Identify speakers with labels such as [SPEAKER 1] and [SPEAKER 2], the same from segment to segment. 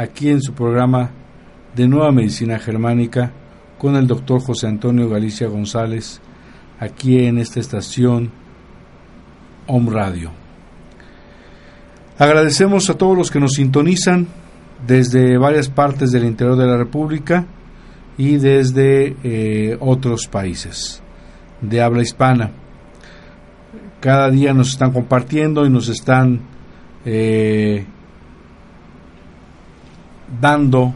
[SPEAKER 1] aquí en su programa de Nueva Medicina Germánica con el doctor José Antonio Galicia González, aquí en esta estación Home Radio. Agradecemos a todos los que nos sintonizan desde varias partes del interior de la República y desde eh, otros países de habla hispana. Cada día nos están compartiendo y nos están eh, dando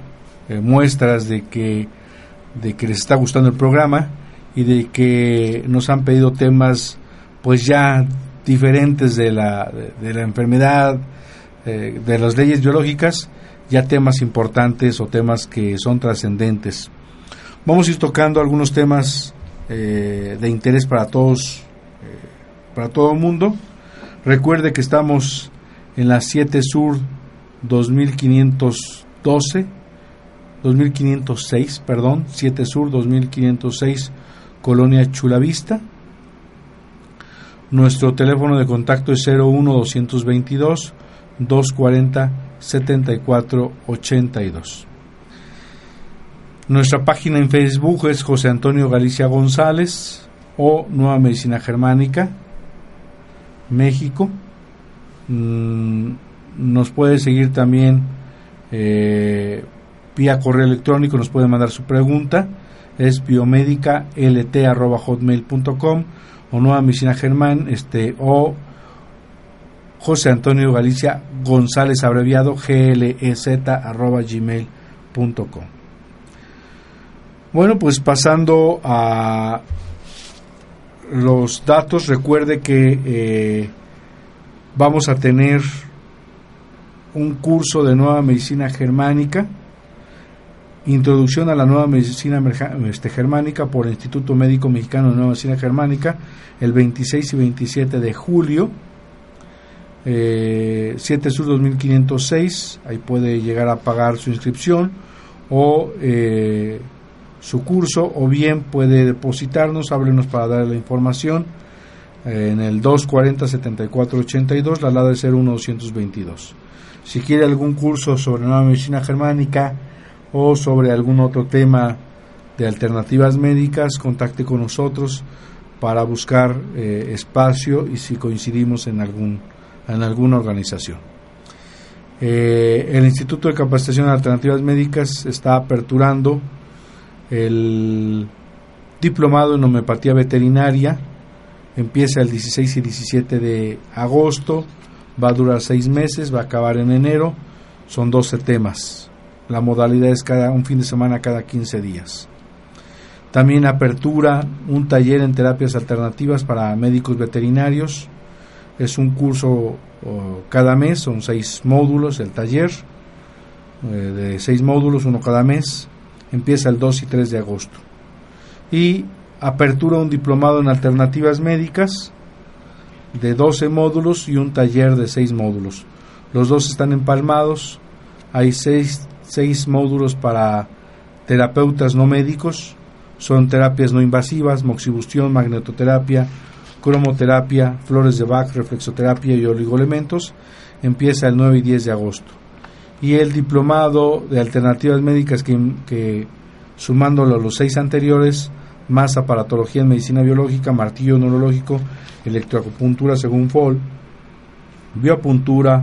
[SPEAKER 1] eh, muestras de que, de que les está gustando el programa y de que nos han pedido temas pues ya diferentes de la, de, la enfermedad, eh, de las leyes biológicas, ya temas importantes o temas que son trascendentes. Vamos a ir tocando algunos temas eh, de interés para todos, para todo el mundo. Recuerde que estamos en la 7 Sur 2500 12, 2506, perdón, 7 Sur 2506, Colonia Chulavista. Nuestro teléfono de contacto es 01 222 240 7482. Nuestra página en Facebook es José Antonio Galicia González o Nueva Medicina Germánica, México. Mm, nos puede seguir también eh, vía correo electrónico nos puede mandar su pregunta. Es biomédica.lt@hotmail.com o nueva medicina germán este o José Antonio Galicia González abreviado glez arroba gmail.com bueno pues pasando a los datos recuerde que eh, vamos a tener un curso de nueva medicina germánica, introducción a la nueva medicina este, germánica por el Instituto Médico Mexicano de Nueva Medicina Germánica, el 26 y 27 de julio, eh, 7 Sur 2506, ahí puede llegar a pagar su inscripción o eh, su curso, o bien puede depositarnos, háblenos para darle la información eh, en el 240-7482, la LADA es 01222. Si quiere algún curso sobre nueva medicina germánica o sobre algún otro tema de alternativas médicas, contacte con nosotros para buscar eh, espacio y si coincidimos en, algún, en alguna organización. Eh, el Instituto de Capacitación en Alternativas Médicas está aperturando el diplomado en homeopatía veterinaria. Empieza el 16 y 17 de agosto va a durar seis meses, va a acabar en enero, son 12 temas. La modalidad es cada un fin de semana cada 15 días. También apertura un taller en terapias alternativas para médicos veterinarios. Es un curso cada mes, son seis módulos el taller, eh, de seis módulos, uno cada mes. Empieza el 2 y 3 de agosto. Y apertura un diplomado en alternativas médicas de 12 módulos y un taller de 6 módulos. Los dos están empalmados. Hay 6, módulos para terapeutas no médicos. Son terapias no invasivas, moxibustión, magnetoterapia, cromoterapia, flores de Bach, reflexoterapia y oligoelementos. Empieza el 9 y 10 de agosto. Y el diplomado de alternativas médicas que, que sumándolo a los seis anteriores, más aparatología en medicina biológica, martillo neurológico, electroacupuntura según Fall, biopuntura,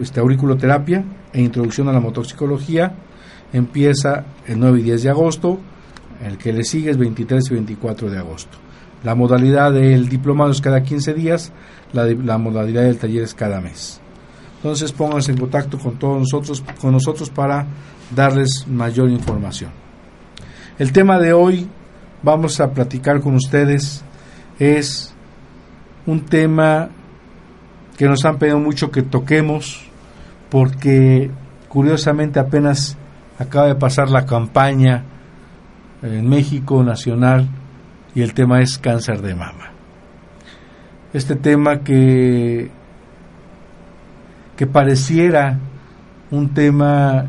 [SPEAKER 1] este, auriculoterapia e introducción a la motoxicología. Empieza el 9 y 10 de agosto, el que le sigue es 23 y 24 de agosto. La modalidad del diplomado es cada 15 días, la, la modalidad del taller es cada mes. Entonces pónganse en contacto con todos nosotros, con nosotros para darles mayor información. El tema de hoy vamos a platicar con ustedes es un tema que nos han pedido mucho que toquemos porque curiosamente apenas acaba de pasar la campaña en México nacional y el tema es cáncer de mama. Este tema que que pareciera un tema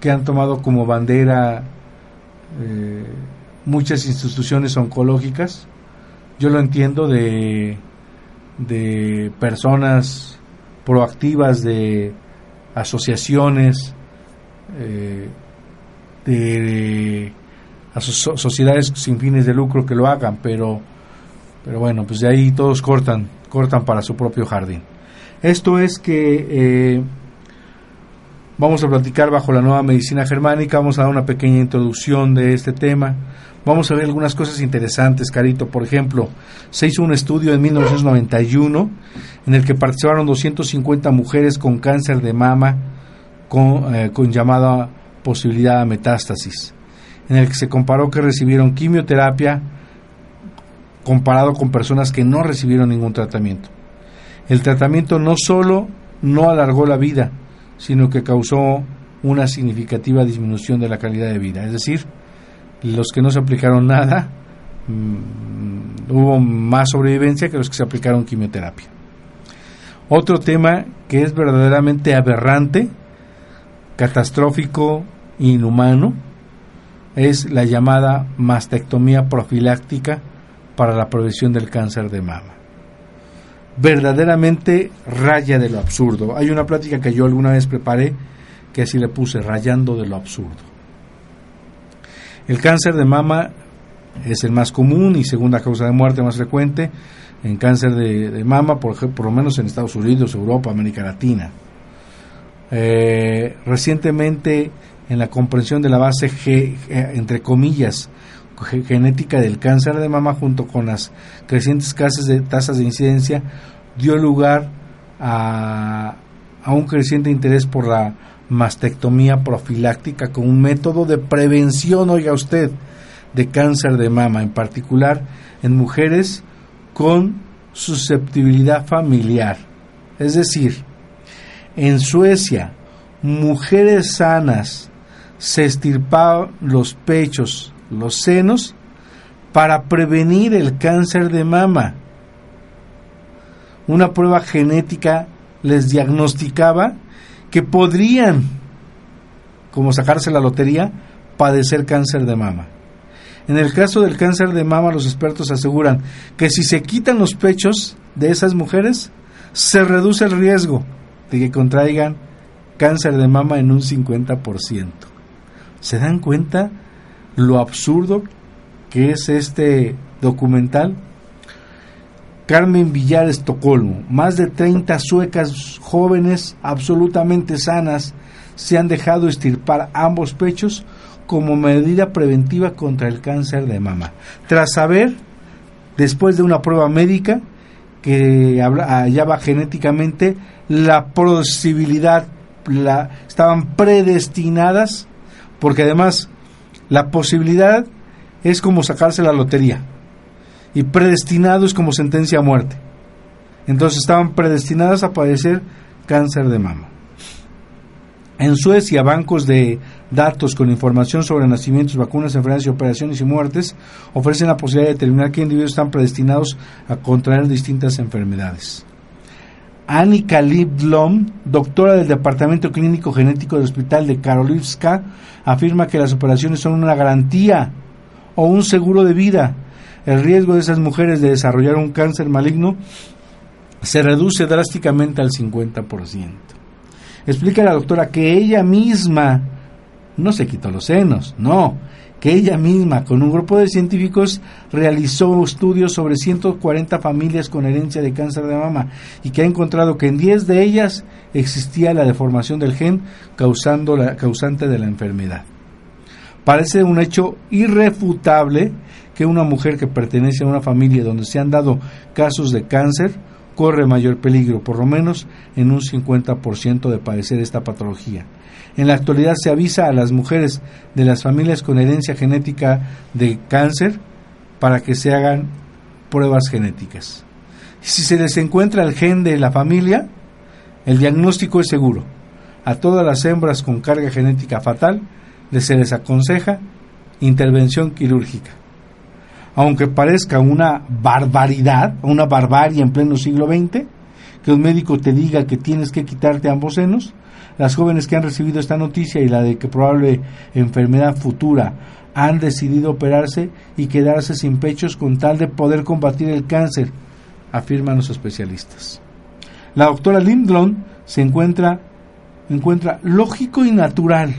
[SPEAKER 1] que han tomado como bandera eh, muchas instituciones oncológicas. Yo lo entiendo de, de personas proactivas, de asociaciones, eh, de, sociedades sin fines de lucro que lo hagan, pero, pero bueno, pues de ahí todos cortan, cortan para su propio jardín. Esto es que eh, vamos a platicar bajo la nueva medicina germánica, vamos a dar una pequeña introducción de este tema, vamos a ver algunas cosas interesantes, Carito. Por ejemplo, se hizo un estudio en 1991 en el que participaron 250 mujeres con cáncer de mama con, eh, con llamada posibilidad de metástasis, en el que se comparó que recibieron quimioterapia comparado con personas que no recibieron ningún tratamiento. El tratamiento no solo no alargó la vida, sino que causó una significativa disminución de la calidad de vida. Es decir, los que no se aplicaron nada, mm, hubo más sobrevivencia que los que se aplicaron quimioterapia. Otro tema que es verdaderamente aberrante, catastrófico, inhumano, es la llamada mastectomía profiláctica para la prevención del cáncer de mama verdaderamente raya de lo absurdo. Hay una plática que yo alguna vez preparé que así le puse, rayando de lo absurdo. El cáncer de mama es el más común y segunda causa de muerte más frecuente en cáncer de, mama, por, por, lo menos en Estados Unidos, Europa, América Latina. Eh, recientemente, en la comprensión de la base, G, entre comillas, genética del cáncer de mama junto con las crecientes tasas de, tasas de incidencia dio lugar a, a un creciente interés por la mastectomía profiláctica como un método de prevención, oiga usted, de cáncer de mama, en particular en mujeres con susceptibilidad familiar. Es decir, en Suecia, mujeres sanas se estirpaban los pechos los senos para prevenir el cáncer de mama. Una prueba genética les diagnosticaba que podrían, como sacarse la lotería, padecer cáncer de mama. En el caso del cáncer de mama, los expertos aseguran que si se quitan los pechos de esas mujeres, se reduce el riesgo de que contraigan cáncer de mama en un 50%. ¿Se dan cuenta lo absurdo que es este documental. Carmen Villar, Estocolmo. Más de 30 suecas jóvenes absolutamente sanas se han dejado estirpar ambos pechos como medida preventiva contra el cáncer de mama. Tras saber, después de una prueba médica, que hallaba genéticamente la posibilidad, la, estaban predestinadas, porque además la posibilidad es como sacarse la lotería y predestinado es como sentencia a muerte. Entonces estaban predestinadas a padecer cáncer de mama. En Suecia, bancos de datos con información sobre nacimientos, vacunas, enfermedades y operaciones y muertes ofrecen la posibilidad de determinar qué individuos están predestinados a contraer distintas enfermedades. Annika Lidlom, doctora del Departamento Clínico Genético del Hospital de Karolinska, afirma que las operaciones son una garantía o un seguro de vida. El riesgo de esas mujeres de desarrollar un cáncer maligno se reduce drásticamente al 50%. Explica la doctora que ella misma no se quitó los senos, no, que ella misma, con un grupo de científicos, realizó estudios sobre 140 familias con herencia de cáncer de mama y que ha encontrado que en 10 de ellas existía la deformación del gen causando la, causante de la enfermedad. Parece un hecho irrefutable que una mujer que pertenece a una familia donde se han dado casos de cáncer corre mayor peligro, por lo menos en un 50% de padecer esta patología. En la actualidad se avisa a las mujeres de las familias con herencia genética de cáncer para que se hagan pruebas genéticas. Si se les encuentra el gen de la familia, el diagnóstico es seguro. A todas las hembras con carga genética fatal se les aconseja intervención quirúrgica. Aunque parezca una barbaridad, una barbarie en pleno siglo XX, que un médico te diga que tienes que quitarte ambos senos, las jóvenes que han recibido esta noticia y la de que probable enfermedad futura han decidido operarse y quedarse sin pechos con tal de poder combatir el cáncer, afirman los especialistas. La doctora Lindblom se encuentra, encuentra lógico y natural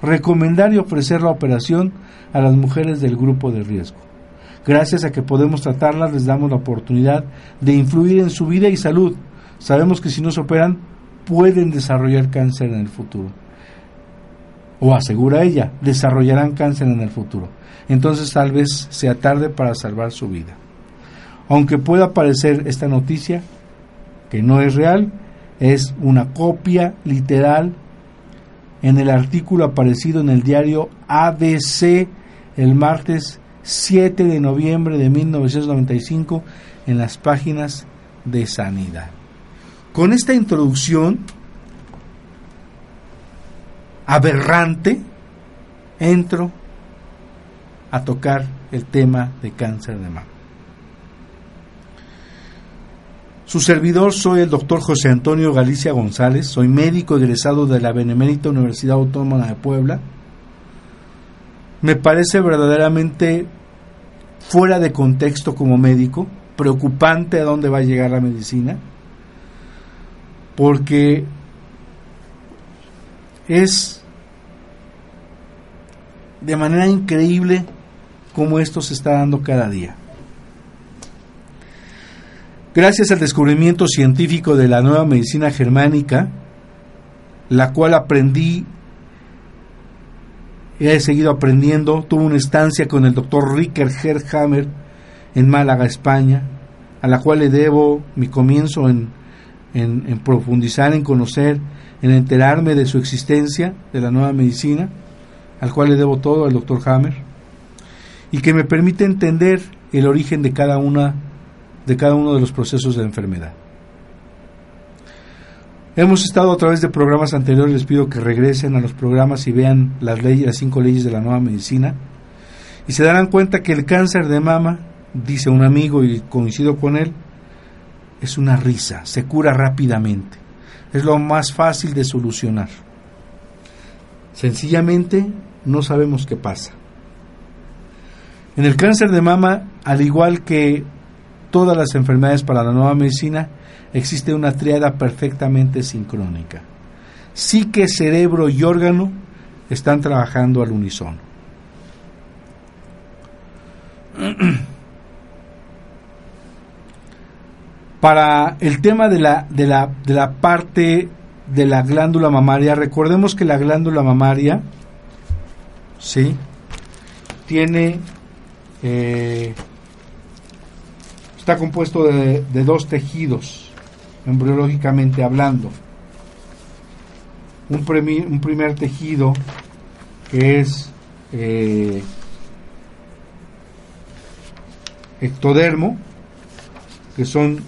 [SPEAKER 1] recomendar y ofrecer la operación a las mujeres del grupo de riesgo. Gracias a que podemos tratarlas, les damos la oportunidad de influir en su vida y salud. Sabemos que si no se operan, pueden desarrollar cáncer en el futuro. O asegura ella, desarrollarán cáncer en el futuro. Entonces tal vez sea tarde para salvar su vida. Aunque pueda parecer esta noticia que no es real, es una copia literal en el artículo aparecido en el diario ABC el martes 7 de noviembre de 1995 en las páginas de Sanidad. Con esta introducción aberrante, entro a tocar el tema de cáncer de mama. Su servidor soy el doctor José Antonio Galicia González, soy médico egresado de la Benemérita Universidad Autónoma de Puebla. Me parece verdaderamente fuera de contexto como médico, preocupante a dónde va a llegar la medicina porque es de manera increíble cómo esto se está dando cada día. Gracias al descubrimiento científico de la nueva medicina germánica, la cual aprendí he seguido aprendiendo, tuve una estancia con el doctor Ricker Herhammer en Málaga, España, a la cual le debo mi comienzo en en, profundizar, en conocer, en enterarme de su existencia, de la nueva medicina, al cual le debo todo al doctor Hammer, y que me permite entender el origen de cada una de cada uno de los procesos de la enfermedad. Hemos estado a través de programas anteriores, les pido que regresen a los programas y vean las las cinco leyes de la nueva medicina, y se darán cuenta que el cáncer de mama, dice un amigo y coincido con él, es una risa, se cura rápidamente. Es lo más fácil de solucionar. Sencillamente no sabemos qué pasa. En el cáncer de mama, al igual que todas las enfermedades para la nueva medicina, existe una triada perfectamente sincrónica. Psique, cerebro y órgano están trabajando al unísono. Para el tema de la, de la, de la parte de la glándula mamaria, recordemos que la glándula mamaria, ¿sí? Tiene, eh, está compuesto de, dos tejidos, embriológicamente hablando. Un, un primer tejido que es eh, ectodermo, que son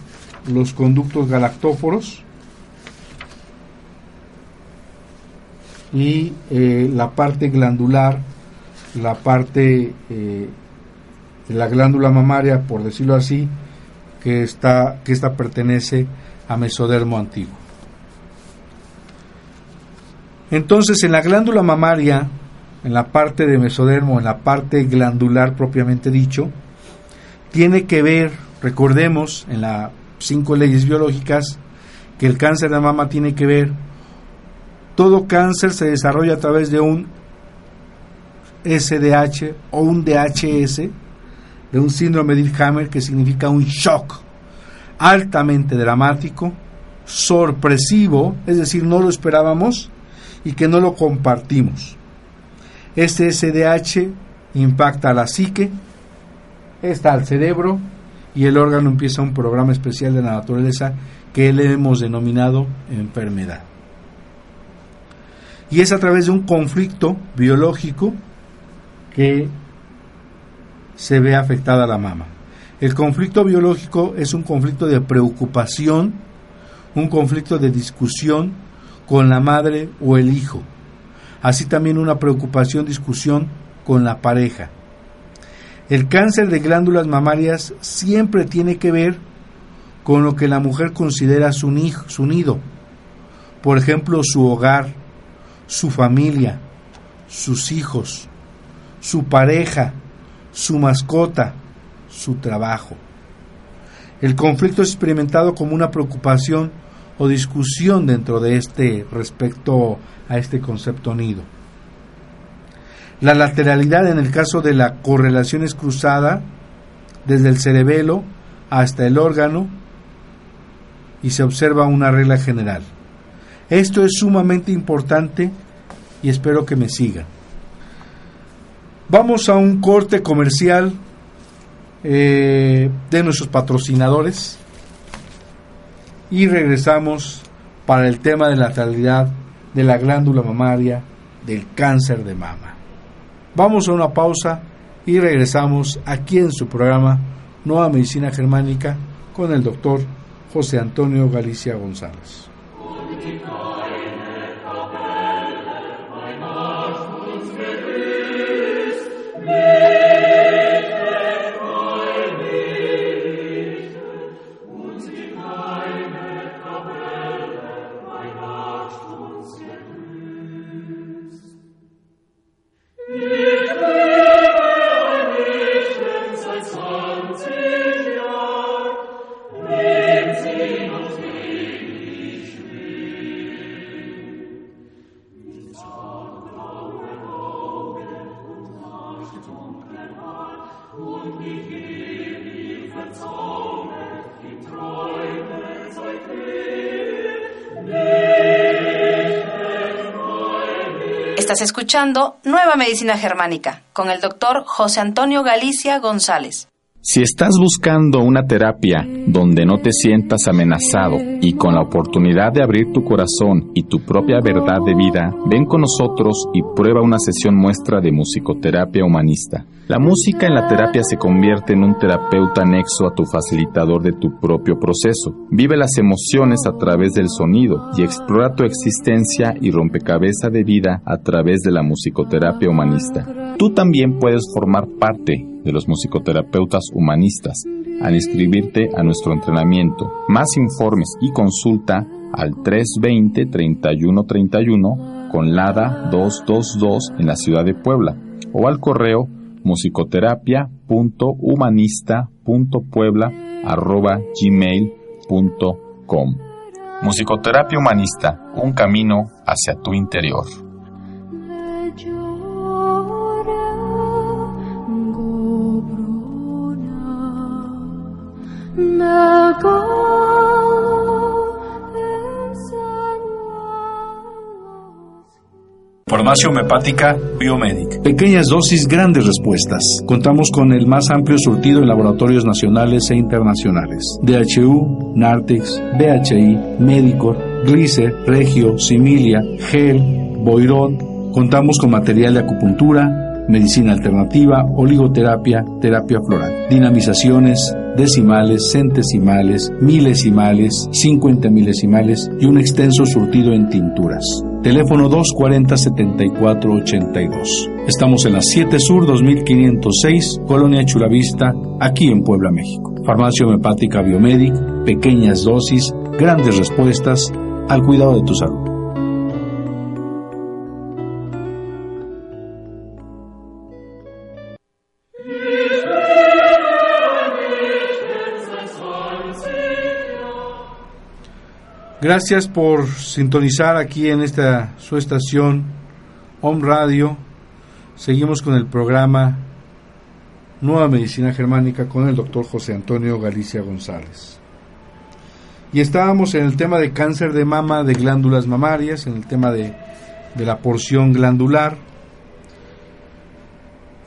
[SPEAKER 1] los conductos galactóforos y eh, la parte glandular, la parte eh, de la glándula mamaria, por decirlo así, que está que esta pertenece a mesodermo antiguo. Entonces, en la glándula mamaria, en la parte de mesodermo, en la parte glandular propiamente dicho, tiene que ver, recordemos, en la cinco leyes biológicas que el cáncer de mama tiene que ver. Todo cáncer se desarrolla a través de un SDH o un DHS, de un síndrome de Hammer que significa un shock altamente dramático, sorpresivo, es decir, no lo esperábamos y que no lo compartimos. Este SDH impacta a la psique, está al cerebro y el órgano empieza un programa especial de la naturaleza que le hemos denominado enfermedad. Y es a través de un conflicto biológico que se ve afectada la mama. El conflicto biológico es un conflicto de preocupación, un conflicto de discusión con la madre o el hijo, así también una preocupación, discusión con la pareja. El cáncer de glándulas mamarias siempre tiene que ver con lo que la mujer considera su, su nido, por ejemplo, su hogar, su familia, sus hijos, su pareja, su mascota, su trabajo. El conflicto es experimentado como una preocupación o discusión dentro de este respecto a este concepto nido. La lateralidad en el caso de la correlación es cruzada desde el cerebelo hasta el órgano y se observa una regla general. Esto es sumamente importante y espero que me sigan. Vamos a un corte comercial eh, de nuestros patrocinadores y regresamos para el tema de la lateralidad de la glándula mamaria del cáncer de mama. Vamos a una pausa y regresamos aquí en su programa Nueva Medicina Germánica con el doctor José Antonio Galicia González.
[SPEAKER 2] Estás escuchando Nueva Medicina Germánica con el doctor José Antonio Galicia González.
[SPEAKER 3] Si estás buscando una terapia donde no te sientas amenazado y con la oportunidad de abrir tu corazón y tu propia verdad de vida, ven con nosotros y prueba una sesión muestra de musicoterapia humanista. La música en la terapia se convierte en un terapeuta anexo a tu facilitador de tu propio proceso. Vive las emociones a través del sonido y explora tu existencia y rompecabezas de vida a través de la musicoterapia humanista. Tú también puedes formar parte de los musicoterapeutas humanistas al inscribirte a nuestro entrenamiento. Más informes y consulta al 320-3131 con LADA 222 en la ciudad de Puebla o al correo musicoterapia.humanista.puebla.gmail.com Musicoterapia Humanista, un camino hacia tu interior.
[SPEAKER 1] Farmacia homeopática Biomedic. Pequeñas dosis, grandes respuestas. Contamos con el más amplio surtido en laboratorios nacionales e internacionales. DHU, Nartex, BHI, Medicor, Glicer, Regio, Similia, Gel, Boirón. Contamos con material de acupuntura, medicina alternativa, oligoterapia, terapia floral, dinamizaciones, decimales, centesimales, milesimales, 50 milesimales y un extenso surtido en tinturas. Teléfono 240-7482. Estamos en la 7 Sur 2506, Colonia Chulavista, aquí en Puebla, México. Farmacia homeopática Biomedic, pequeñas dosis, grandes respuestas al cuidado de tu salud. Gracias por sintonizar aquí en esta su estación Home Radio Seguimos con el programa Nueva Medicina Germánica con el doctor José Antonio Galicia González. Y estábamos en el tema de cáncer de mama, de glándulas mamarias, en el tema de, de la porción glandular.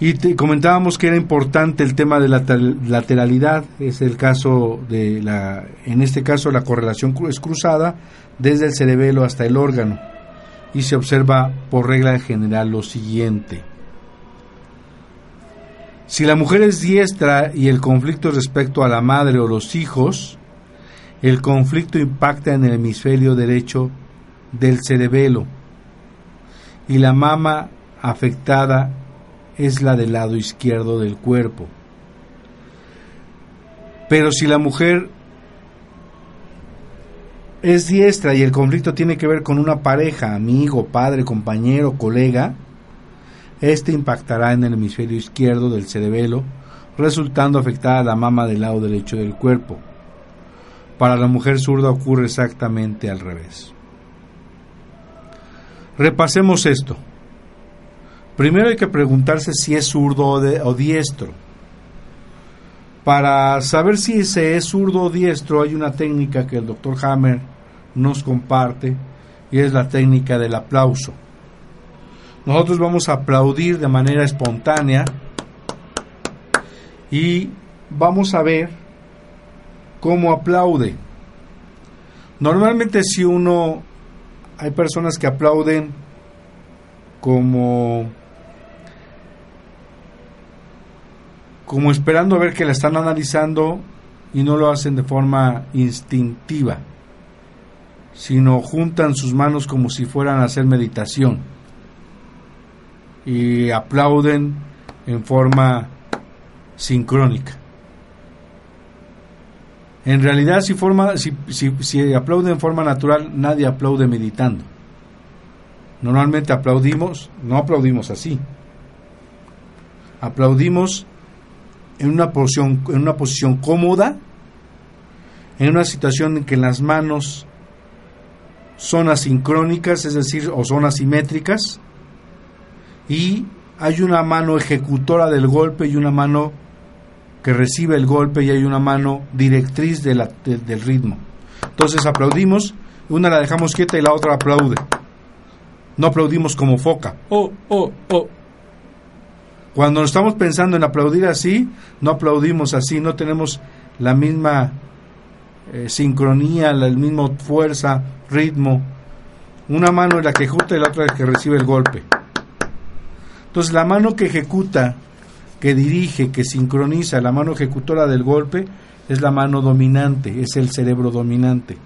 [SPEAKER 1] Y te comentábamos que era importante el tema de la lateralidad, es el caso de la, en este caso la correlación es cruzada desde el cerebelo hasta el órgano y se observa por regla general lo siguiente. Si la mujer es diestra y el conflicto respecto a la madre o los hijos, el conflicto impacta en el hemisferio derecho del cerebelo y la mama afectada es la del lado izquierdo del cuerpo. Pero si la mujer es diestra y el conflicto tiene que ver con una pareja, amigo, padre, compañero, colega, este impactará en el hemisferio izquierdo del cerebelo, resultando afectada la mama del lado derecho del cuerpo. Para la mujer zurda ocurre exactamente al revés. Repasemos esto. Primero hay que preguntarse si es zurdo o, diestro. Para saber si se es zurdo o diestro hay una técnica que el doctor Hammer nos comparte y es la técnica del aplauso. Nosotros vamos a aplaudir de manera espontánea y vamos a ver cómo aplaude. Normalmente si uno, hay personas que aplauden como como esperando a ver que la están analizando y no lo hacen de forma instintiva, sino juntan sus manos como si fueran a hacer meditación y aplauden en forma sincrónica. En realidad, si, forma, si, si, si aplauden en forma natural, nadie aplaude meditando. Normalmente aplaudimos, no aplaudimos así. Aplaudimos en una posición, en una posición cómoda, en una situación en que las manos son asincrónicas, es decir, o son asimétricas, y hay una mano ejecutora del golpe y una mano que recibe el golpe y hay una mano directriz del ritmo. Entonces aplaudimos, una la dejamos quieta y la otra aplaude. No aplaudimos como foca. Oh, oh, oh. Cuando estamos pensando en aplaudir así, no aplaudimos así, no tenemos la misma eh, sincronía, la misma fuerza, ritmo. Una mano es la que ejecuta y la otra la que recibe el golpe. Entonces la mano que ejecuta, que dirige, que sincroniza, la mano ejecutora del golpe, es la mano dominante, es el cerebro dominante.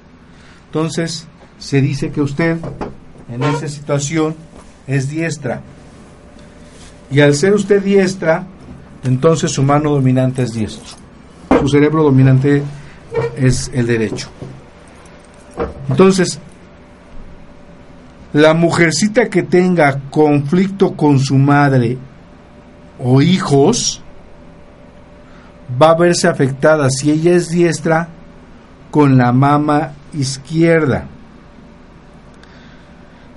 [SPEAKER 1] Entonces se dice que usted en esa situación es diestra. Y al ser usted diestra, entonces su mano dominante es diestro. Su cerebro dominante es el derecho. Entonces, la mujercita que tenga conflicto con su madre o hijos va a verse afectada si ella es diestra con la mama izquierda.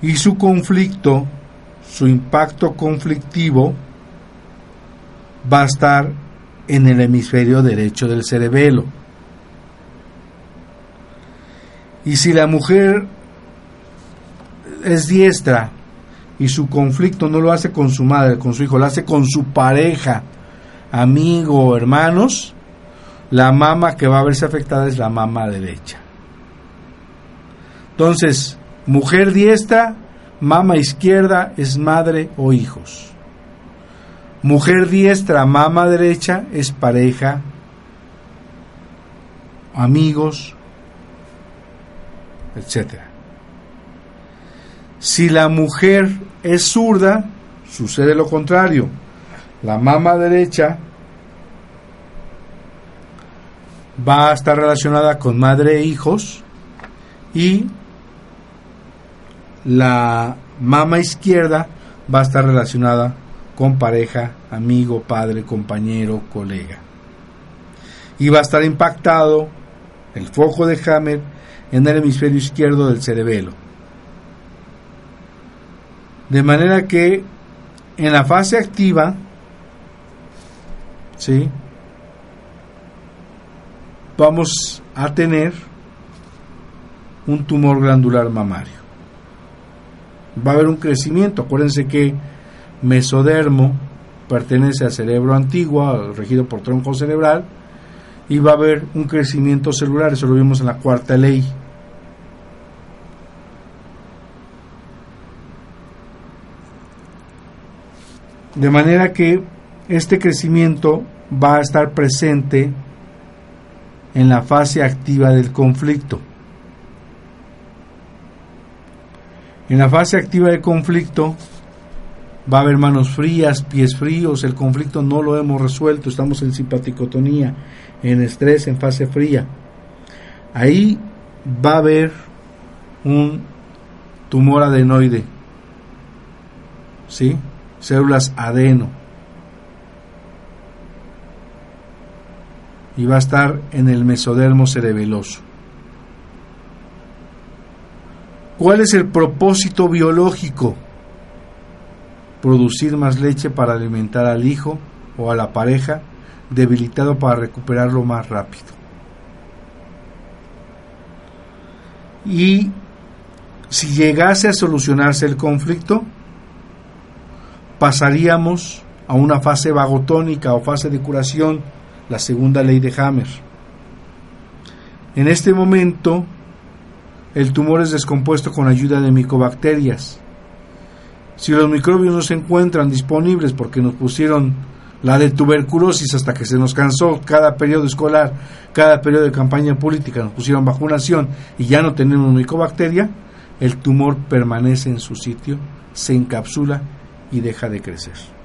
[SPEAKER 1] Y su conflicto su impacto conflictivo va a estar en el hemisferio derecho del cerebelo. Y si la mujer es diestra y su conflicto no lo hace con su madre, con su hijo, lo hace con su pareja, amigo, hermanos, la mama que va a verse afectada es la mama derecha. Entonces, mujer diestra mama izquierda es madre o hijos. Mujer diestra, mama derecha es pareja, amigos, etc. Si la mujer es zurda, sucede lo contrario. La mama derecha va a estar relacionada con madre e hijos y la mama izquierda va a estar relacionada con pareja, amigo, padre, compañero, colega. Y va a estar impactado el foco de Hammer en el hemisferio izquierdo del cerebelo. De manera que en la fase activa, ¿sí? vamos a tener un tumor glandular mamario. Va a haber un crecimiento. Acuérdense que mesodermo pertenece al cerebro antiguo, regido por tronco cerebral, y va a haber un crecimiento celular, eso lo vimos en la cuarta ley. De manera que este crecimiento va a estar presente en la fase activa del conflicto. En la fase activa del conflicto va a haber manos frías, pies fríos, el conflicto no lo hemos resuelto, estamos en simpaticotonía, en estrés, en fase fría. Ahí va a haber un tumor adenoide, ¿sí? Células adeno. Y va a estar en el mesodermo cerebeloso. ¿Cuál es el propósito biológico? Producir más leche para alimentar al hijo o a la pareja debilitado para recuperarlo más rápido. Y si llegase a solucionarse el conflicto, pasaríamos a una fase vagotónica o fase de curación, la segunda ley de Hammer. En este momento, el tumor es descompuesto con ayuda de micobacterias. Si los microbios no se encuentran disponibles porque nos pusieron la de tuberculosis hasta que se nos cansó cada periodo escolar, cada periodo de campaña política, nos pusieron vacunación y ya no tenemos micobacteria, el tumor permanece en su sitio, se encapsula y deja de crecer.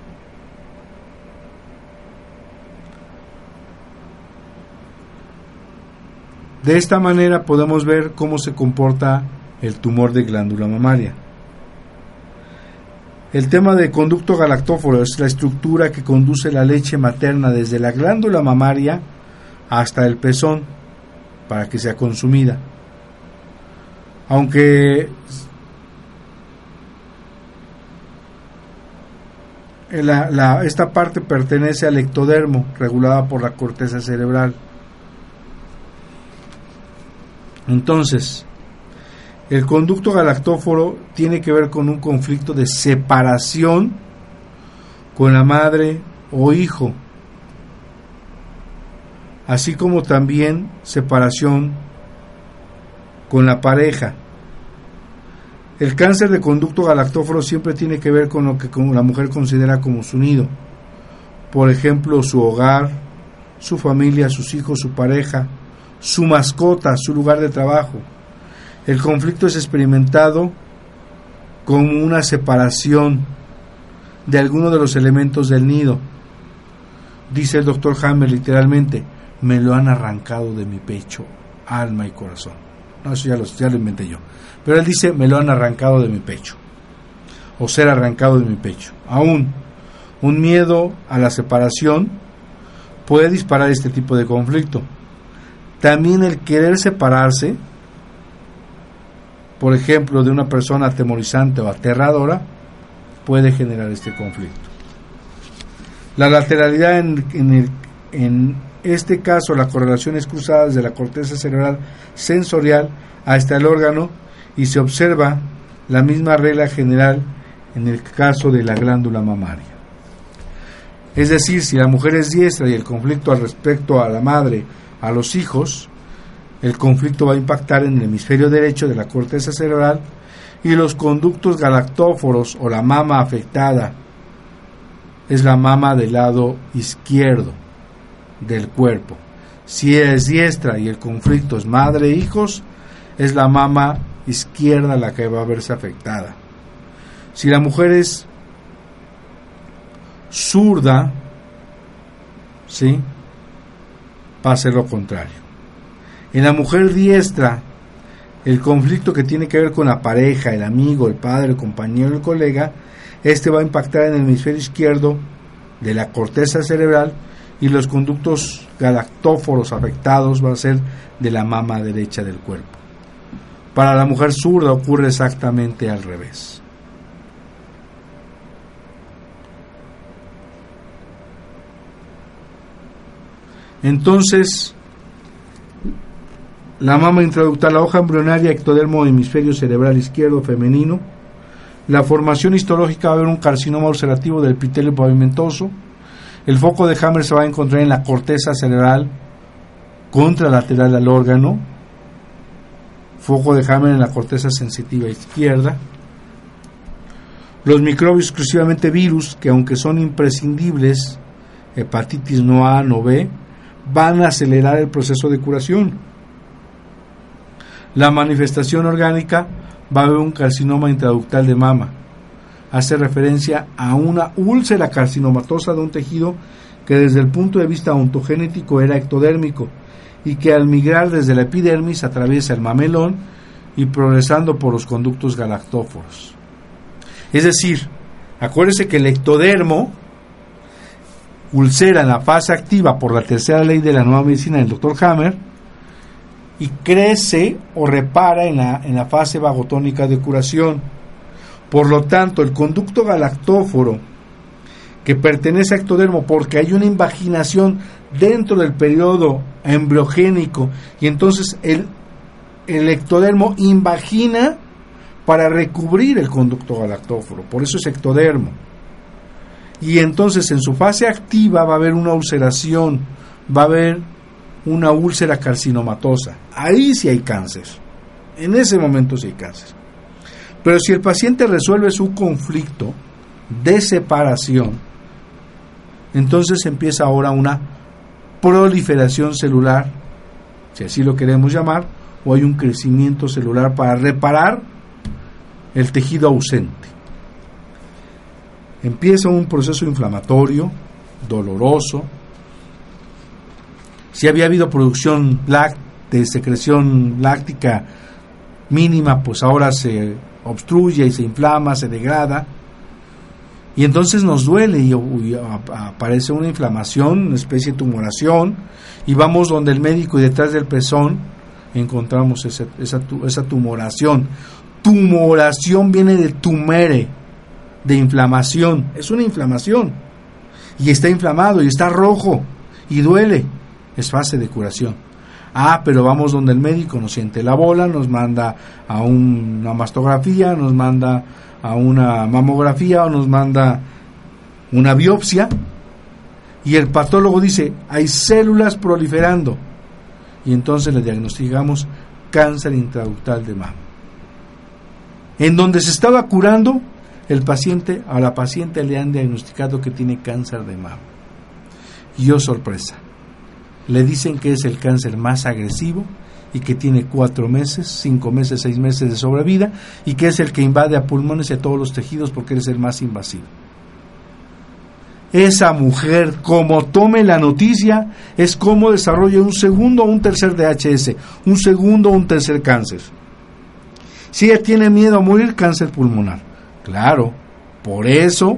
[SPEAKER 1] De esta manera podemos ver cómo se comporta el tumor de glándula mamaria. El tema de conducto galactóforo es la estructura que conduce la leche materna desde la glándula mamaria hasta el pezón para que sea consumida. Aunque esta parte pertenece al ectodermo, regulada por la corteza cerebral. Entonces, el conducto galactóforo tiene que ver con un conflicto de separación con la madre o hijo, así como también separación con la pareja. El cáncer de conducto galactóforo siempre tiene que ver con lo que la mujer considera como su nido. Por ejemplo, su hogar, su familia, sus hijos, su pareja, su mascota, su lugar de trabajo. El conflicto es experimentado como una separación de alguno de los elementos del nido. Dice el doctor Hammer literalmente, me lo han arrancado de mi pecho, alma y corazón. No, eso ya lo, ya lo inventé yo. Pero él dice, me lo han arrancado de mi pecho. O ser arrancado de mi pecho. Aún, un miedo a la separación puede disparar este tipo de conflicto. También el querer separarse, por ejemplo, de una persona atemorizante o aterradora, puede generar este conflicto. La lateralidad en, en, en este caso, la correlación es cruzada desde la corteza cerebral sensorial hasta el órgano y se observa la misma regla general en el caso de la glándula mamaria. Es decir, si la mujer es diestra y el conflicto al respecto a la madre, a los hijos, el conflicto va a impactar en el hemisferio derecho de la corteza cerebral y los conductos galactóforos o la mama afectada es la mama del lado izquierdo del cuerpo. Si es diestra y el conflicto es madre e es la mama izquierda la que va a verse afectada. Si la mujer es zurda, ¿sí? Ser lo contrario. En la mujer diestra, el conflicto que tiene que ver con la pareja, el amigo, el padre, el compañero, el colega, este va a impactar en el hemisferio izquierdo de la corteza cerebral y los conductos galactóforos afectados van a ser de la mama derecha del cuerpo. Para la mujer zurda ocurre exactamente al revés. Entonces, la mama intraductal, la hoja embrionaria, ectodermo, hemisferio cerebral izquierdo femenino. La formación histológica va a haber un carcinoma ulcerativo del epitelio pavimentoso. El foco de Hammer se va a encontrar en la corteza cerebral contralateral al órgano. Foco de Hammer en la corteza sensitiva izquierda. Los microbios exclusivamente virus, que aunque son imprescindibles, hepatitis no A, no B, van a acelerar el proceso de curación. La manifestación orgánica va a haber un carcinoma intraductal de mama. Hace referencia a una úlcera carcinomatosa de un tejido que desde el punto de vista ontogenético era ectodérmico y que al migrar desde la epidermis atraviesa el mamelón y progresando por los conductos galactóforos. Es decir, acuérdese que el ectodermo ulcera en la fase activa por la tercera ley de la nueva medicina del Dr. Hammer y crece o repara en la, en la fase vagotónica de curación. Por lo tanto, el conducto galactóforo que pertenece a ectodermo porque hay una invaginación dentro del periodo embriogénico y entonces el, el ectodermo invagina para recubrir el conducto galactóforo, por eso es ectodermo. Y entonces en su fase activa va a haber una ulceración, va a haber una úlcera carcinomatosa. Ahí sí hay cáncer. En ese momento sí hay cáncer. Pero si el paciente resuelve su conflicto de separación, entonces empieza ahora una proliferación celular, si así lo queremos llamar, o hay un crecimiento celular para reparar el tejido ausente. Empieza un proceso inflamatorio, doloroso. Si había habido producción de secreción láctica mínima, pues ahora se obstruye y se inflama, se degrada. Y entonces nos duele y, aparece una inflamación, una especie de tumoración, y vamos donde el médico y detrás del pezón encontramos esa, esa tumoración. Tumoración viene de tumere, de inflamación. Es una inflamación. Y está inflamado y está rojo y duele. Es fase de curación. Ah, pero vamos donde el médico nos siente la bola, nos manda a una mastografía, nos manda a una mamografía o nos manda una biopsia y el patólogo dice, hay células proliferando. Y entonces le diagnosticamos cáncer intraductal de mama. En donde se estaba curando, el paciente, a la paciente le han diagnosticado que tiene cáncer de mama. Y oh sorpresa, le dicen que es el cáncer más agresivo y que tiene cuatro meses, cinco meses, seis meses de sobrevida y que es el que invade a pulmones y a todos los tejidos porque es el más invasivo. Esa mujer, como tome la noticia, es como desarrolla un segundo o un tercer DHS, un segundo o un tercer cáncer. Si ella tiene miedo a morir, cáncer pulmonar. Claro, por eso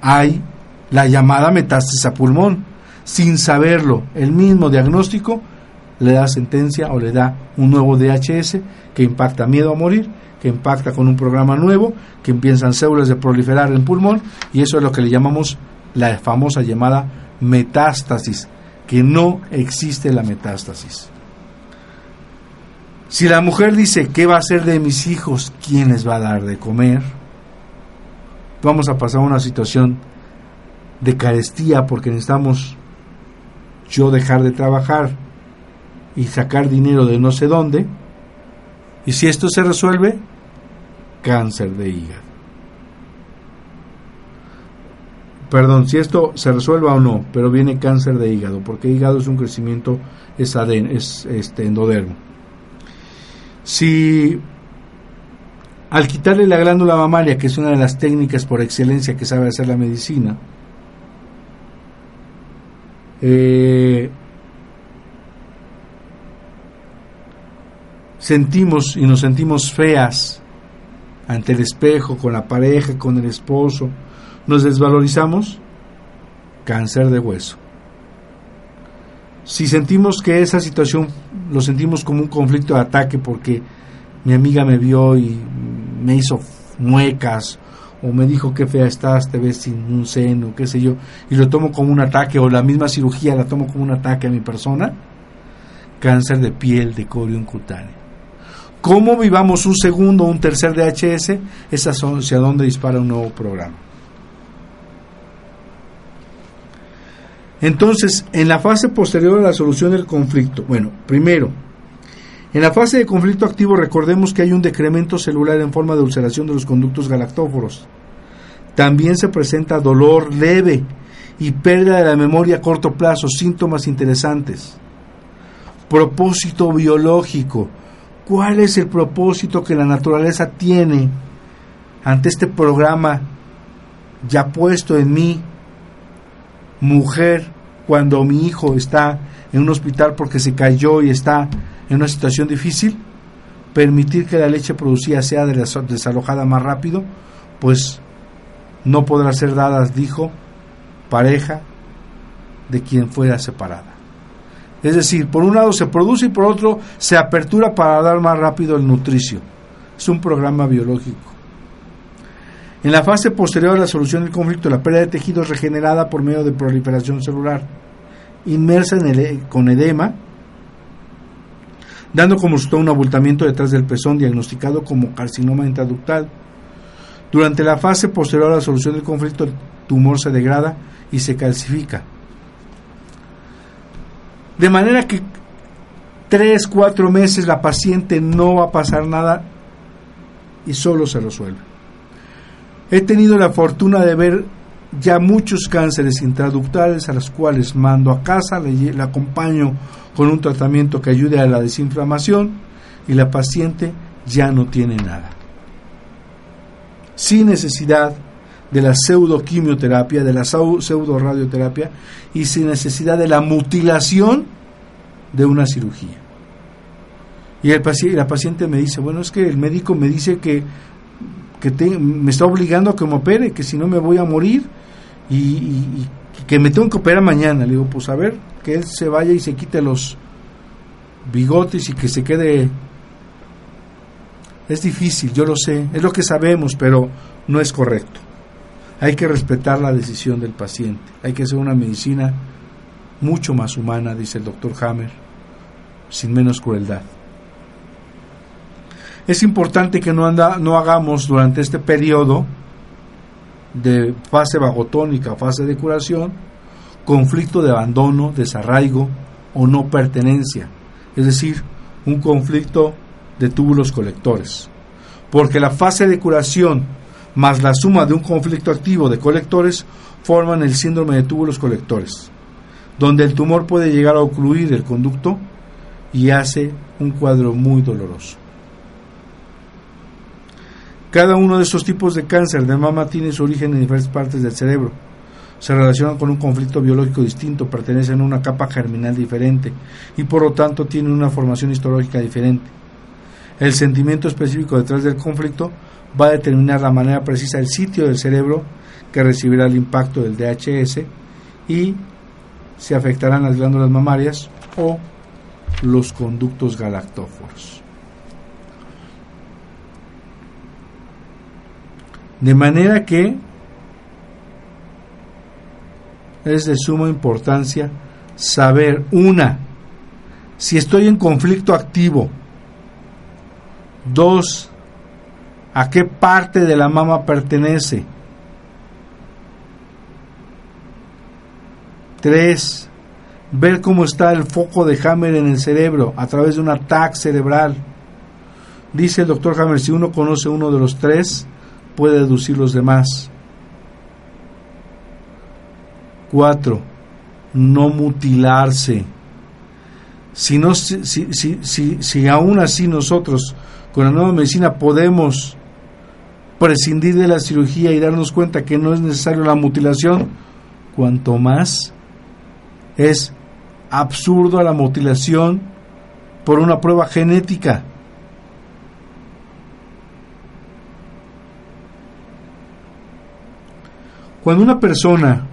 [SPEAKER 1] hay la llamada metástasis a pulmón. Sin saberlo, el mismo diagnóstico le da sentencia o le da un nuevo DHS que impacta miedo a morir, que impacta con un programa nuevo, que empiezan células de proliferar en pulmón y eso es lo que le llamamos la famosa llamada metástasis, que no existe la metástasis. Si la mujer dice, ¿qué va a hacer de mis hijos? ¿Quién les va a dar de comer? Vamos a pasar a una situación de carestía porque necesitamos yo dejar de trabajar y sacar dinero de no sé dónde. Y si esto se resuelve, cáncer de hígado. Perdón, si esto se resuelva o no, pero viene cáncer de hígado, porque hígado es un crecimiento, es, es este, endodermo. Si al quitarle la glándula mamaria, que es una de las técnicas por excelencia que sabe hacer la medicina, eh, sentimos y nos sentimos feas ante el espejo, con la pareja, con el esposo, nos desvalorizamos, cáncer de hueso. Si sentimos que esa situación lo sentimos como un conflicto de ataque porque mi amiga me vio y me hizo muecas o me dijo qué fea estás, te ves sin un seno, qué sé yo, y lo tomo como un ataque, o la misma cirugía la tomo como un ataque a mi persona, cáncer de piel de corium cutáneo. ¿Cómo vivamos un segundo o un tercer DHS? Es hacia dónde dispara un nuevo programa. Entonces, en la fase posterior a la solución del conflicto, bueno, primero, en la fase de conflicto activo recordemos que hay un decremento celular en forma de ulceración de los conductos galactóforos. También se presenta dolor leve y pérdida de la memoria a corto plazo, síntomas interesantes. Propósito biológico. ¿Cuál es el propósito que la naturaleza tiene ante este programa ya puesto en mí mujer cuando mi hijo está en un hospital porque se cayó y está en una situación difícil, permitir que la leche producida sea desalojada más rápido, pues no podrá ser dada, dijo, pareja de quien fuera separada. Es decir, por un lado se produce y por otro se apertura para dar más rápido el nutricio. Es un programa biológico. En la fase posterior a la solución del conflicto, la pérdida de tejido es regenerada por medio de proliferación celular, inmersa en el, e, con edema, dando como resultado un abultamiento detrás del pezón diagnosticado como carcinoma intraductal. Durante la fase posterior a la solución del conflicto, el tumor se degrada y se calcifica. De manera que tres, cuatro meses la paciente no va a pasar nada y solo se resuelve. He tenido la fortuna de ver ya muchos cánceres intraductales a los cuales mando a casa, le, acompaño con un tratamiento que ayude a la desinflamación y la paciente ya no tiene nada. Sin necesidad de la pseudoquimioterapia, de la pseudo radioterapia y sin necesidad de la mutilación de una cirugía. Y el paciente, la paciente me dice, bueno, es que el médico me dice que que me está obligando a que me opere, que si no me voy a morir y, que me tengo que operar mañana. Le digo, pues a ver, que él se vaya y se quite los bigotes y que se quede... Es difícil, yo lo sé, es lo que sabemos, pero no es correcto. Hay que respetar la decisión del paciente, hay que hacer una medicina mucho más humana, dice el doctor Hammer, sin menos crueldad. Es importante que no, anda, no hagamos durante este periodo de fase vagotónica, fase de curación, conflicto de abandono, desarraigo o no pertenencia, es decir, un conflicto de túbulos colectores. Porque la fase de curación más la suma de un conflicto activo de colectores forman el síndrome de túbulos colectores, donde el tumor puede llegar a ocluir el conducto y hace un cuadro muy doloroso. Cada uno de estos tipos de cáncer de mama tiene su origen en diferentes partes del cerebro. Se relacionan con un conflicto biológico distinto, pertenecen a una capa germinal diferente y por lo tanto tienen una formación histológica diferente. El sentimiento específico detrás del conflicto va a determinar la manera precisa del sitio del cerebro que recibirá el impacto del DHS y se afectarán las glándulas mamarias o los conductos galactóforos. De manera que es de suma importancia saber, una, si estoy en conflicto activo, dos, a qué parte de la mama pertenece, tres, ver cómo está el foco de Hammer en el cerebro a través de un ataque cerebral. Dice el doctor Hammer, si uno conoce uno de los tres, puede deducir los demás. 4. No mutilarse. Si, no, si, si, si, si aún así nosotros con la nueva medicina podemos prescindir de la cirugía y darnos cuenta que no es necesario la mutilación, cuanto más es absurdo la mutilación por una prueba genética. Cuando una persona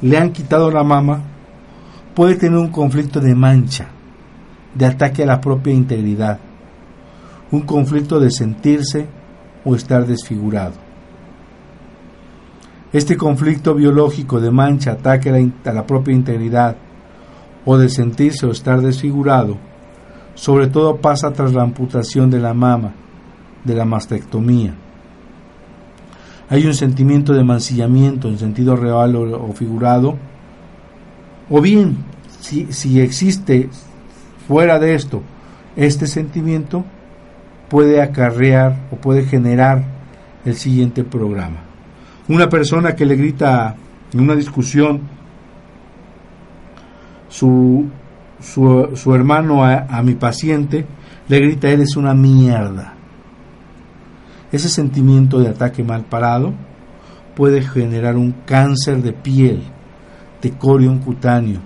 [SPEAKER 1] le han quitado la mama, puede tener un conflicto de mancha, de ataque a la propia integridad, un conflicto de sentirse o estar desfigurado. Este conflicto biológico de mancha, ataque a la, a la propia integridad o de sentirse o estar desfigurado, sobre todo pasa tras la amputación de la mama, de la mastectomía. Hay un sentimiento de mancillamiento en sentido real o, figurado, o bien, si, si existe fuera de esto este sentimiento, puede acarrear o puede generar el siguiente programa. Una persona que le grita en una discusión su, su, su hermano a, a mi paciente, le grita, eres una mierda. Ese sentimiento de ataque mal parado puede generar un cáncer de piel, de corión cutáneo,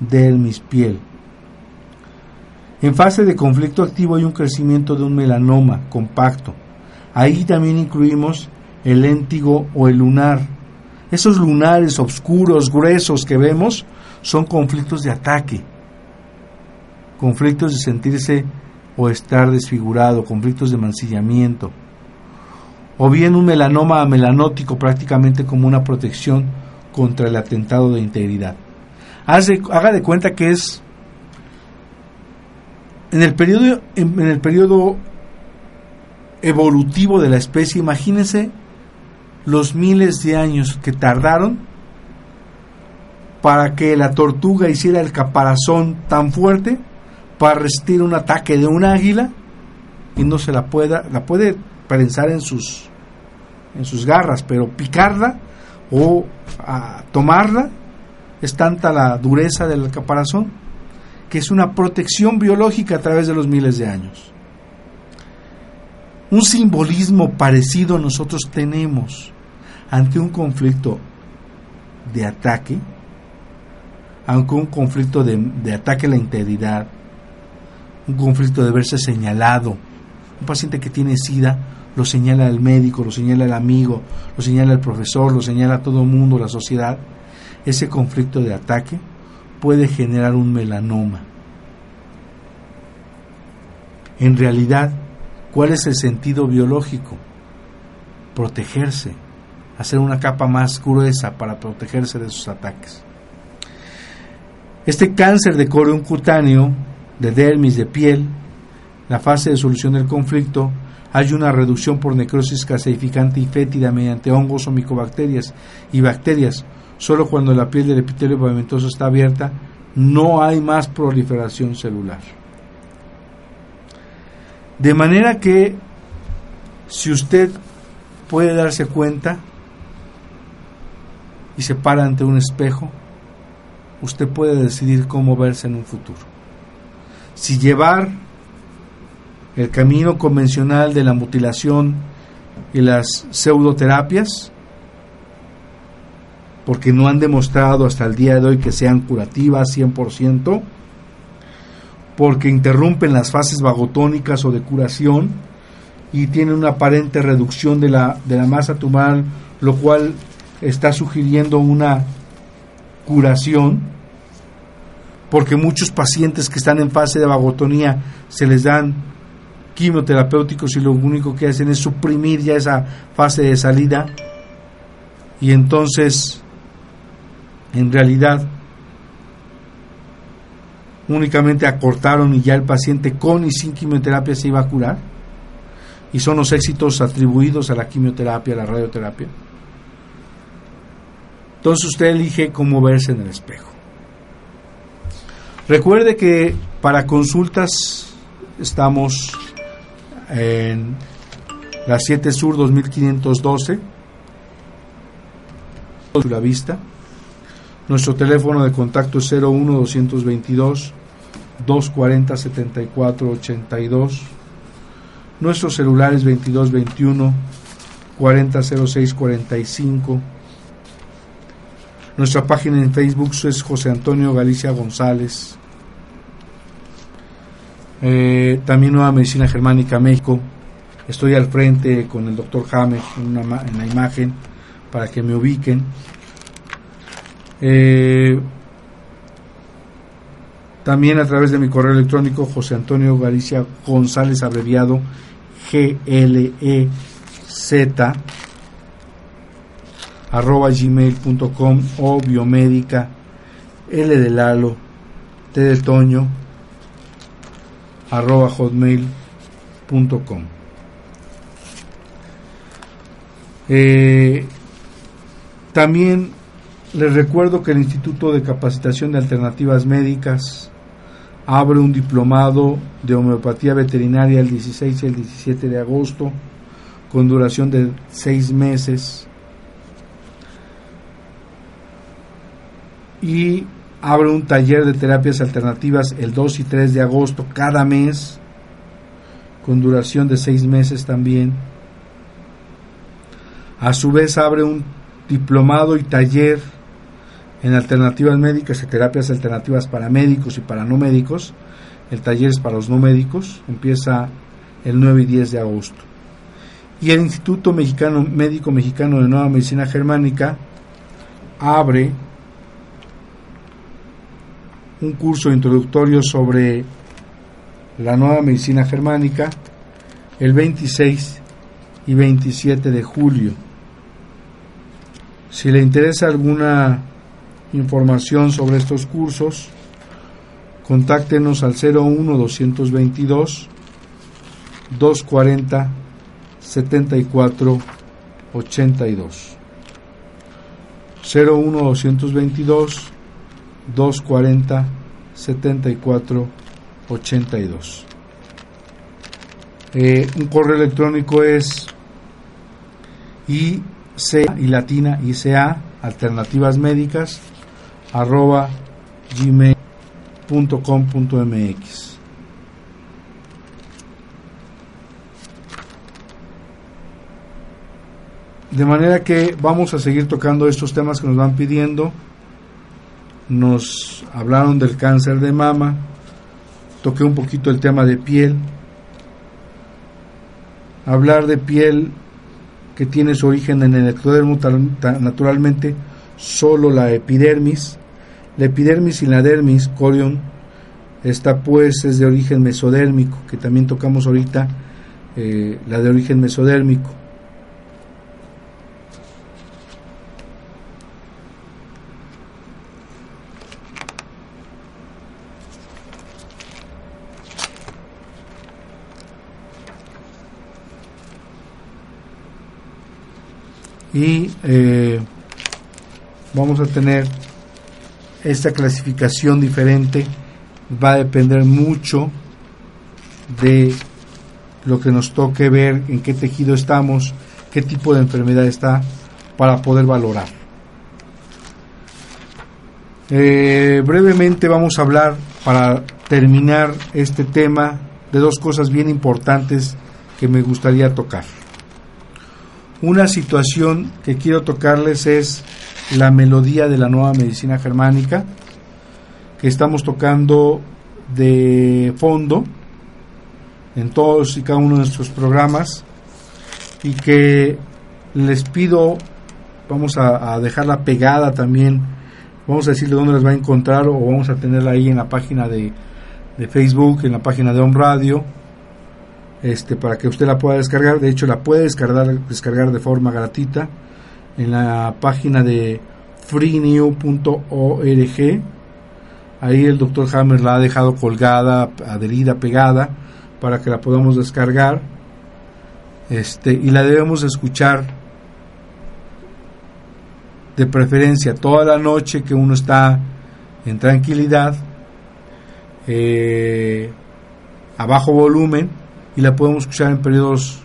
[SPEAKER 1] dermis piel. En fase de conflicto activo hay un crecimiento de un melanoma compacto. Ahí también incluimos el léntigo o el lunar. Esos lunares oscuros, gruesos que vemos son conflictos de ataque, conflictos de sentirse o estar desfigurado, conflictos de mancillamiento, o bien un melanoma melanótico prácticamente como una protección contra el atentado de integridad. Haga de cuenta que es en el periodo en, en el periodo evolutivo de la especie, imagínense los miles de años que tardaron para que la tortuga hiciera el caparazón tan fuerte para resistir un ataque de un águila y no se la pueda, la puede prensar en sus en sus garras, pero picarla o a tomarla es tanta la dureza del caparazón que es una protección biológica a través de los miles de años. Un simbolismo parecido nosotros tenemos ante un conflicto de ataque, ante un conflicto de, de ataque a la integridad, un conflicto de verse señalado. Un paciente que tiene SIDA lo señala el médico, lo señala el amigo, lo señala el profesor, lo señala todo el mundo, la sociedad. Ese conflicto de ataque puede generar un melanoma. En realidad, ¿cuál es el sentido biológico? Protegerse, hacer una capa más gruesa para protegerse de sus ataques. Este cáncer de corión cutáneo, de dermis, de piel, la fase de solución del conflicto, hay una reducción por necrosis caseificante y fétida mediante hongos o micobacterias y bacterias. Solo cuando la piel del epitelio pavimentoso está abierta, no hay más proliferación celular. De manera que, si usted puede darse cuenta y se para ante un espejo, usted puede decidir cómo verse en un futuro. Si llevar el camino convencional de la mutilación y las pseudoterapias, porque no han demostrado hasta el día de hoy que sean curativas 100%, porque interrumpen las fases vagotónicas o de curación y tienen una aparente reducción de la, de la masa tumoral, lo cual está sugiriendo una curación, porque muchos pacientes que están en fase de vagotonía se les dan quimioterapéuticos y lo único que hacen es suprimir ya esa fase de salida y entonces en realidad únicamente acortaron y ya el paciente con y sin quimioterapia se iba a curar. Y son los éxitos atribuidos a la quimioterapia, a la radioterapia. Entonces usted elige cómo verse en el espejo. Recuerde que para consultas estamos en la 7 Sur 2512, la vista. Nuestro teléfono de contacto es 01 222 240 74 82. Nuestro celular es 2221 4006 45. Nuestra página en Facebook es José Antonio Galicia González. Eh, también Nueva Medicina Germánica México. Estoy al frente con el doctor James en, la imagen para que me ubiquen. Eh, también a través de mi correo electrónico José Antonio Galicia González abreviado GLEZ arroba gmail.com o biomédica L de Lalo T de Toño arroba hotmail.com eh, también les recuerdo que el Instituto de Capacitación de Alternativas Médicas abre un diplomado de homeopatía veterinaria el 16 y el 17 de agosto con duración de seis meses. Y abre un taller de terapias alternativas el 2 y 3 de agosto cada mes con duración de seis meses también. A su vez abre un diplomado y taller en alternativas médicas y terapias alternativas para médicos y para no médicos. El taller es para los no médicos, empieza el 9 y 10 de agosto. Y el Instituto Mexicano Médico Mexicano de Nueva Medicina Germánica abre un curso introductorio sobre la nueva medicina germánica el 26 y 27 de julio. Si le interesa alguna información sobre estos cursos, contáctenos al 01 222 240 74 82 01 222 240 74 82 un correo electrónico es IC y latina ICA alternativas médicas arroba gmail.com.mx de manera que vamos a seguir tocando estos temas que nos van pidiendo nos hablaron del cáncer de mama toqué un poquito el tema de piel hablar de piel que tiene su origen en el ectodermo naturalmente solo la epidermis. La epidermis y la dermis, corion, esta pues es de origen mesodérmico, que también tocamos ahorita, eh, la de origen mesodérmico. Y eh, vamos a tener esta clasificación diferente. Va a depender mucho de lo que nos toque ver en qué tejido estamos qué tipo de enfermedad está para poder valorar. Eh, brevemente vamos a hablar para terminar este tema de dos cosas bien importantes que me gustaría tocar una situación que quiero tocarles es la melodía de la nueva medicina germánica, que estamos tocando de fondo en todos y cada uno de nuestros programas y que les pido, vamos a, dejarla pegada también, vamos a decirle dónde las va a encontrar o vamos a tenerla ahí en la página de, de Facebook, en la página de Home Radio este, para que usted la pueda descargar. De hecho, la puede descargar, descargar de forma gratuita en la página de freenew.org. Ahí el doctor Hammer la ha dejado colgada, adherida, pegada, para que la podamos descargar. Este, y la debemos escuchar de preferencia toda la noche que uno está en tranquilidad, eh, a bajo volumen y la podemos escuchar en periodos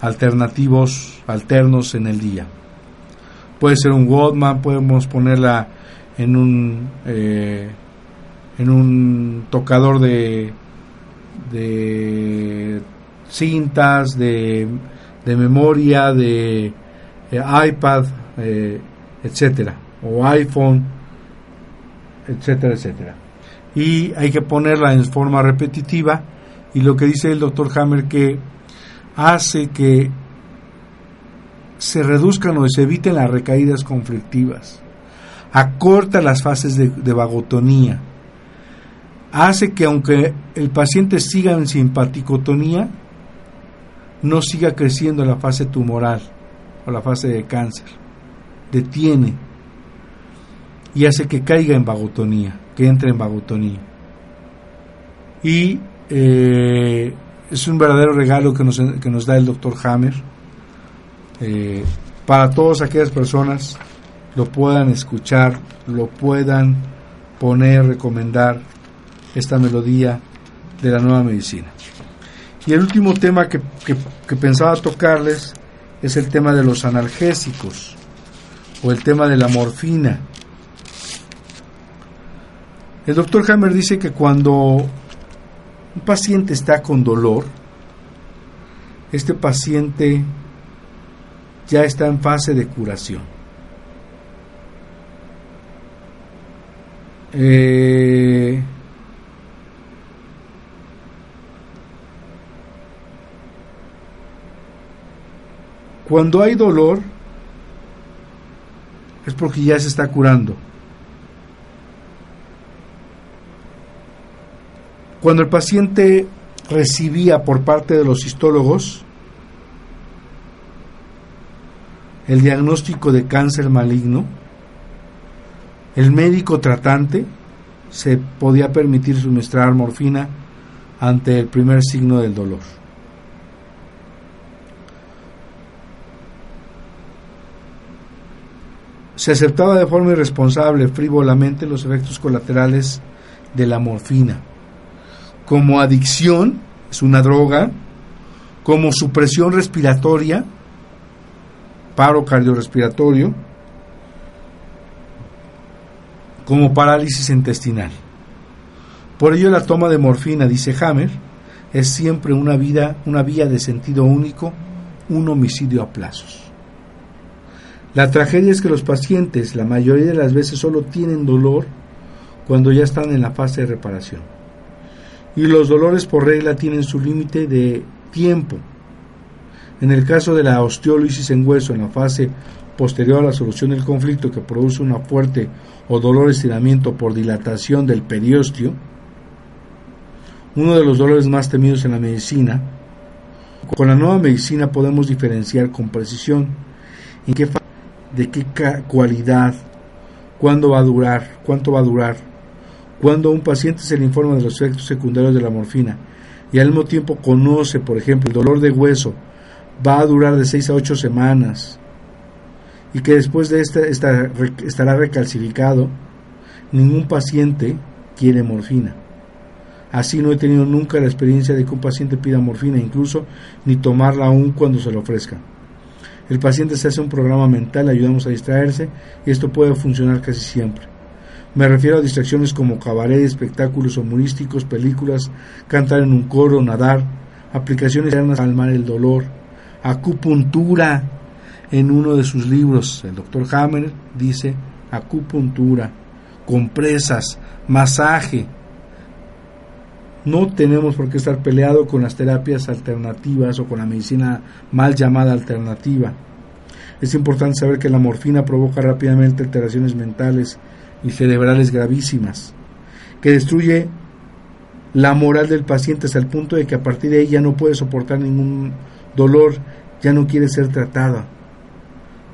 [SPEAKER 1] alternativos, alternos en el día. Puede ser un Godman, podemos ponerla en un eh, en un tocador de de cintas, de, de memoria, de, iPad, eh, etcétera, o iPhone, etcétera, etcétera. Y hay que ponerla en forma repetitiva y lo que dice el doctor Hammer que hace que se reduzcan o se eviten las recaídas conflictivas, acorta las fases de, vagotonía, hace que aunque el paciente siga en simpaticotonía, no siga creciendo la fase tumoral o la fase de cáncer. detiene y hace que caiga en vagotonía, que entre en vagotonía. Y eh, es un verdadero regalo que nos, que nos da el doctor Hammer eh, para todas aquellas personas lo puedan escuchar, lo puedan poner, recomendar esta melodía de la nueva medicina. Y el último tema que, que pensaba tocarles es el tema de los analgésicos o el tema de la morfina. El doctor Hammer dice que cuando un paciente está con dolor, este paciente ya está en fase de curación. Eh, cuando hay dolor, es porque ya se está curando. Cuando el paciente recibía por parte de los histólogos el diagnóstico de cáncer maligno, el médico tratante se podía permitir suministrar morfina ante el primer signo del dolor. Se aceptaba de forma irresponsable, frívolamente, los efectos colaterales de la morfina. Como adicción, es una droga, como supresión respiratoria, paro cardiorrespiratorio, como parálisis intestinal. Por ello la toma de morfina, dice Hammer, es siempre una, vida, una vía de sentido único, un homicidio a plazos. La tragedia es que los pacientes la mayoría de las veces solo tienen dolor cuando ya están en la fase de reparación. Y los dolores por regla tienen su límite de tiempo. En el caso de la osteólisis en hueso en la fase posterior a la solución del conflicto que produce una fuerte o dolor estiramiento por dilatación del periósteo, uno de los dolores más temidos en la medicina, con la nueva medicina podemos diferenciar con precisión en qué de qué cualidad, cuándo va a durar, cuánto va a durar, cuando un paciente se le informa de los efectos secundarios de la morfina y al mismo tiempo conoce, por ejemplo, el dolor de hueso va a durar de 6 a 8 semanas y que después de esta estará recalcificado, ningún paciente quiere morfina. Así no he tenido nunca la experiencia de que un paciente pida morfina, incluso ni tomarla aún cuando se lo ofrezca. El paciente se hace un programa mental, ayudamos a distraerse y esto puede funcionar casi siempre. Me refiero a distracciones como cabaret, espectáculos humorísticos, películas, cantar en un coro, nadar, aplicaciones para calmar el dolor, acupuntura. En uno de sus libros, el doctor Hammer dice acupuntura, compresas, masaje. No tenemos por qué estar peleado con las terapias alternativas o con la medicina mal llamada alternativa. Es importante saber que la morfina provoca rápidamente alteraciones mentales y cerebrales gravísimas, que destruye la moral del paciente hasta el punto de que a partir de ahí ya no puede soportar ningún dolor ya no quiere ser tratada.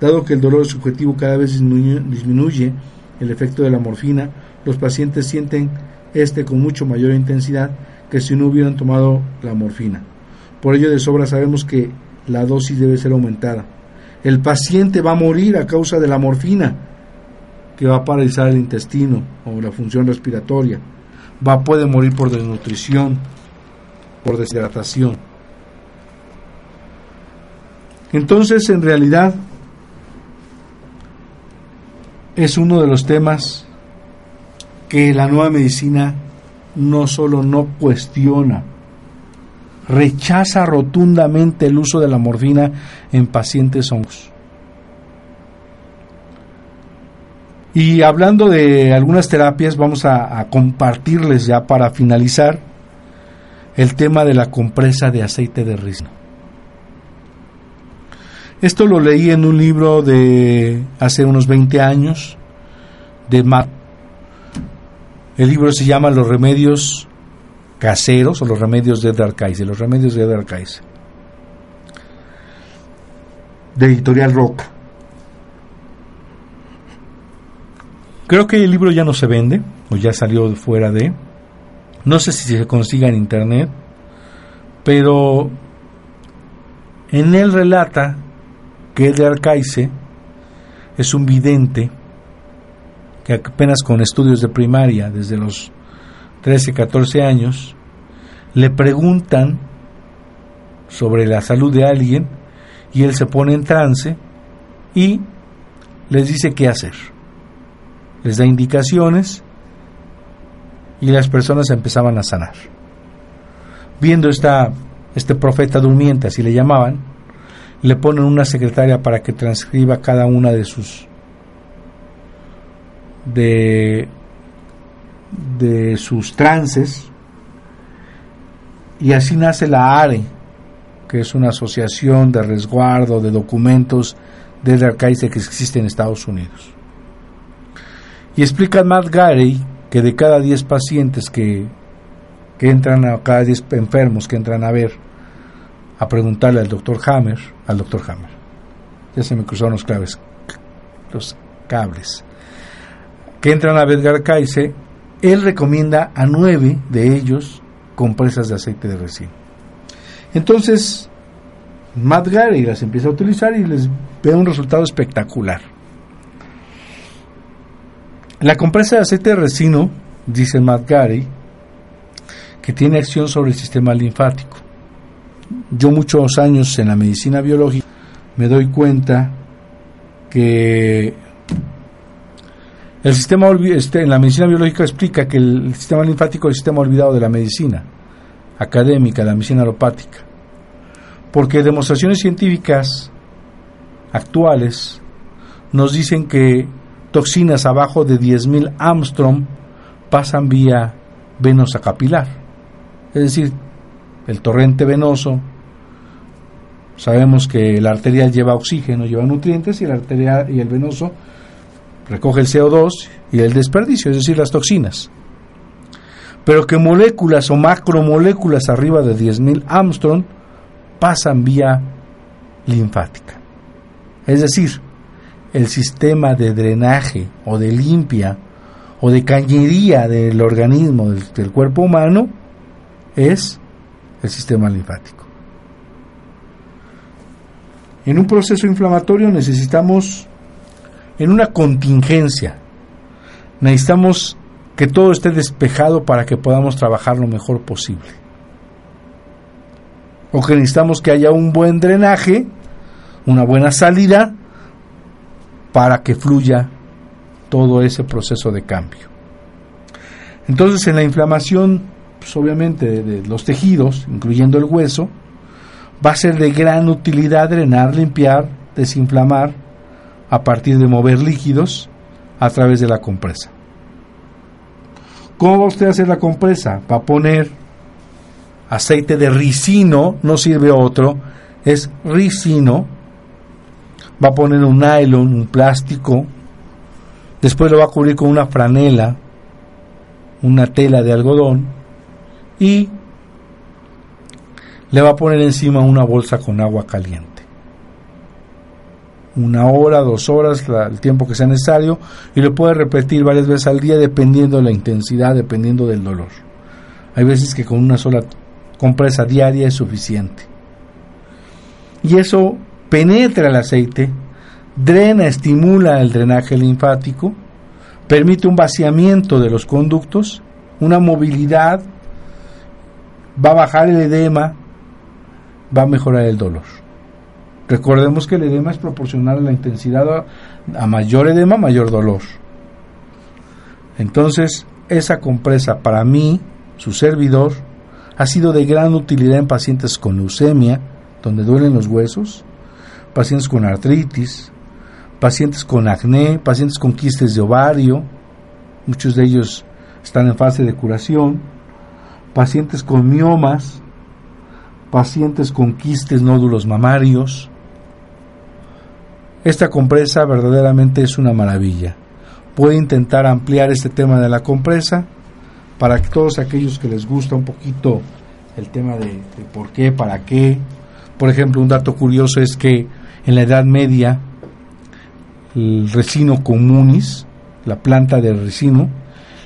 [SPEAKER 1] Dado que el dolor subjetivo cada vez disminuye, el efecto de la morfina, los pacientes sienten este con mucho mayor intensidad que si no hubieran tomado la morfina. Por ello de sobra sabemos que la dosis debe ser aumentada. El paciente va a morir a causa de la morfina, que va a paralizar el intestino o la función respiratoria. Va puede morir por desnutrición, por deshidratación. Entonces, en realidad, es uno de los temas que la nueva medicina no solo no cuestiona, rechaza rotundamente el uso de la morfina en pacientes hongos. Y hablando de algunas terapias, vamos a, compartirles ya para finalizar el tema de la compresa de aceite de rizno. Esto lo leí en un libro de hace unos 20 años, de Matt. El libro se llama Los remedios caseros o los remedios de Edgar los remedios de Edgar de editorial Roca. Creo que el libro ya no se vende, o ya salió fuera de. No sé si se consiga en internet, pero en él relata que Edgar Cayce es un vidente que apenas con estudios de primaria, desde los 13, 14 años, le preguntan sobre la salud de alguien y él se pone en trance y les dice qué hacer. Les da indicaciones y las personas empezaban a sanar. Viendo esta, este profeta durmiente, así le llamaban, le ponen una secretaria para que transcriba cada una de sus de, de sus trances y así nace la ARE, que es una asociación de resguardo de documentos del arcaice que existe en Estados Unidos. Y explica Matt Gary que de cada 10 pacientes que, que entran a cada 10 enfermos que entran a ver a preguntarle al doctor Hammer, al doctor Hammer. Ya se me cruzaron los claves, los cables. Que entran a ver Garcaise, él recomienda a nueve de ellos compresas de aceite de resina. Entonces, Matt Gary las empieza a utilizar y les ve un resultado espectacular. La compresa de aceite de resino, dice Matt Gary, que tiene acción sobre el sistema linfático. Yo muchos años en la medicina biológica me doy cuenta que el sistema este, en la medicina biológica explica que el sistema linfático es el sistema olvidado de la medicina académica, de la medicina alopática. Porque demostraciones científicas actuales nos dicen que toxinas abajo de 10.000 Armstrong pasan vía venosa capilar. Es decir, el torrente venoso, sabemos que la arterial lleva oxígeno, lleva nutrientes y la arterial y el venoso recoge el CO2 y el desperdicio, es decir, las toxinas. Pero que moléculas o macromoléculas arriba de 10.000 Armstrong pasan vía linfática. Es decir, el sistema de drenaje o de limpia o de cañería del organismo del, del cuerpo humano es el sistema linfático. En un proceso inflamatorio necesitamos en una contingencia. Necesitamos que todo esté despejado para que podamos trabajar lo mejor posible. O que necesitamos que haya un buen drenaje, una buena salida, para que fluya todo ese proceso de cambio. Entonces en la inflamación, pues obviamente de los tejidos, incluyendo el hueso, va a ser de gran utilidad drenar, limpiar, desinflamar a partir de mover líquidos a través de la compresa. ¿Cómo va usted a hacer la compresa? Va a poner aceite de ricino, no sirve otro, es ricino. Va a poner un nylon, un plástico. Después lo va a cubrir con una franela, una tela de algodón. Y le va a poner encima una bolsa con agua caliente una hora, dos horas, el tiempo que sea necesario, y lo puede repetir varias veces al día dependiendo de la intensidad, dependiendo del dolor. Hay veces que con una sola compresa diaria es suficiente. Y eso penetra el aceite, drena, estimula el drenaje linfático, permite un vaciamiento de los conductos, una movilidad, va a bajar el edema, va a mejorar el dolor. Recordemos que el edema es proporcional a la intensidad, a mayor edema, mayor dolor. Entonces, esa compresa para mí, su servidor, ha sido de gran utilidad en pacientes con leucemia, donde duelen los huesos, pacientes con artritis, pacientes con acné, pacientes con quistes de ovario, muchos de ellos están en fase de curación, pacientes con miomas, pacientes con quistes nódulos mamarios, esta compresa verdaderamente es una maravilla. Puede intentar ampliar este tema de la compresa para que todos aquellos que les gusta un poquito el tema de, por qué, para qué. Por ejemplo, un dato curioso es que en la Edad Media el resino comunis la planta de resino,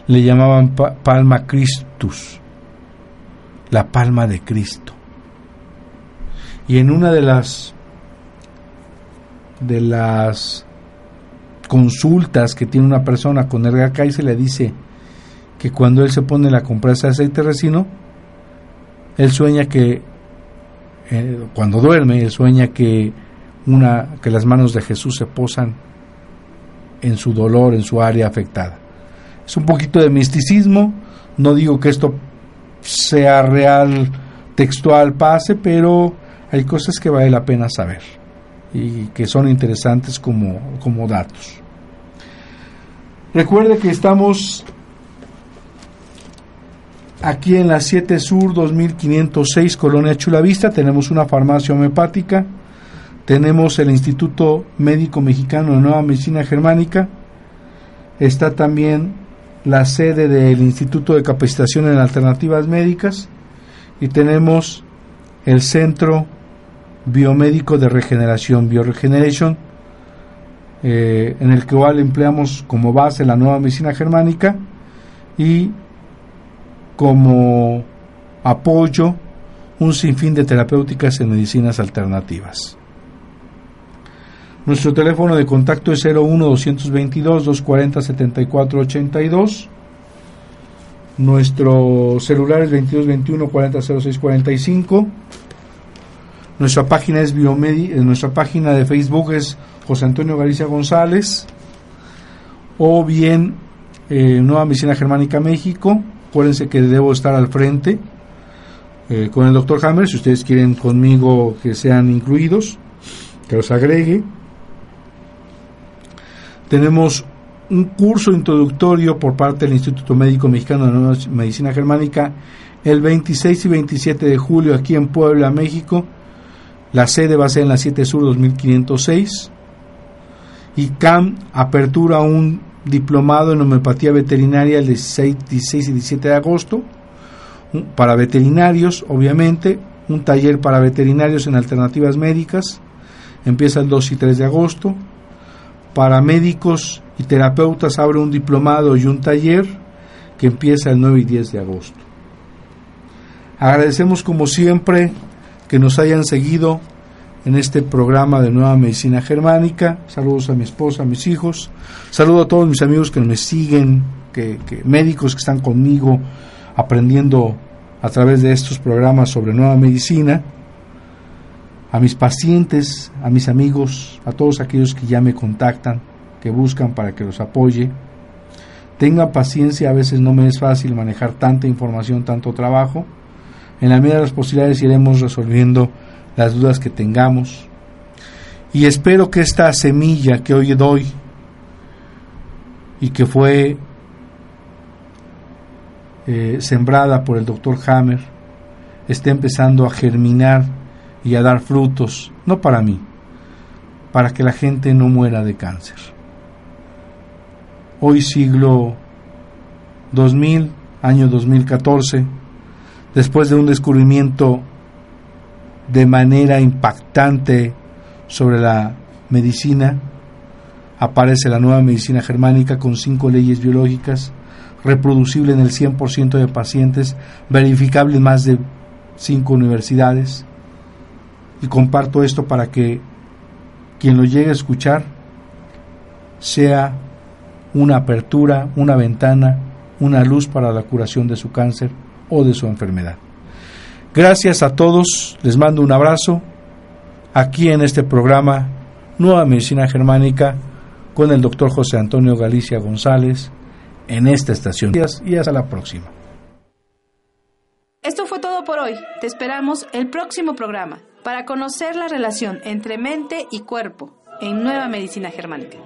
[SPEAKER 1] le llamaban palma Christus, la palma de Cristo. Y en una de las de las consultas que tiene una persona con el se le dice que cuando él se pone la compresa de aceite resino, él sueña que eh, cuando duerme, él sueña que una que las manos de Jesús se posan en su dolor, en su área afectada. Es un poquito de misticismo, no digo que esto sea real, textual, pase, pero hay cosas que vale la pena saber y que son interesantes como, como datos. Recuerde que estamos aquí en la 7 Sur 2506 Colonia Chulavista, tenemos una farmacia homeopática, tenemos el Instituto Médico Mexicano de Nueva Medicina Germánica, está también la sede del Instituto de Capacitación en Alternativas Médicas y tenemos el Centro Biomédico de Regeneración, Bioregeneration, eh, en el cual empleamos como base la nueva medicina germánica y como apoyo un sinfín de terapéuticas en medicinas alternativas. Nuestro teléfono de contacto es 01 222 240 7482. Nuestro celular es 2221 400645. Nuestra página es Biomedi, eh, nuestra página de Facebook es José Antonio Galicia González o bien eh, Nueva Medicina Germánica México. Acuérdense que debo estar al frente eh, con el doctor Hammer, si ustedes quieren conmigo que sean incluidos, que los agregue. Tenemos un curso introductorio por parte del Instituto Médico Mexicano de Nueva Medicina Germánica el 26 y 27 de julio aquí en Puebla, México. La sede va a ser en la 7 Sur 2506 y CAM apertura un diplomado en homeopatía veterinaria el 16, 16 y 17 de agosto para veterinarios, obviamente, un taller para veterinarios en alternativas médicas, empieza el 2 y 3 de agosto, para médicos y terapeutas abre un diplomado y un taller que empieza el 9 y 10 de agosto. Agradecemos como siempre que nos hayan seguido en este programa de Nueva Medicina Germánica. Saludos a mi esposa, a mis hijos. Saludo a todos mis amigos que me siguen, que, médicos que están conmigo aprendiendo a través de estos programas sobre nueva medicina. A mis pacientes, a mis amigos, a todos aquellos que ya me contactan, que buscan para que los apoye. Tenga paciencia, a veces no me es fácil manejar tanta información, tanto trabajo. En la medida de las posibilidades iremos resolviendo las dudas que tengamos. Y espero que esta semilla que hoy doy y que fue eh, sembrada por el doctor Hammer esté empezando a germinar y a dar frutos, no para mí, para que la gente no muera de cáncer. Hoy siglo 2000, año 2014, después de un descubrimiento de manera impactante sobre la medicina. Aparece la nueva medicina germánica con cinco leyes biológicas, reproducible en el 100% de pacientes, verificable en más de cinco universidades. Y comparto esto para que quien lo llegue a escuchar sea una apertura, una ventana, una luz para la curación de su cáncer o de su enfermedad. Gracias a todos, les mando un abrazo aquí en este programa Nueva Medicina Germánica con el doctor José Antonio Galicia González en esta estación. Y hasta la próxima.
[SPEAKER 2] Esto fue todo por hoy. Te esperamos el próximo programa para conocer la relación entre mente y cuerpo en Nueva Medicina Germánica.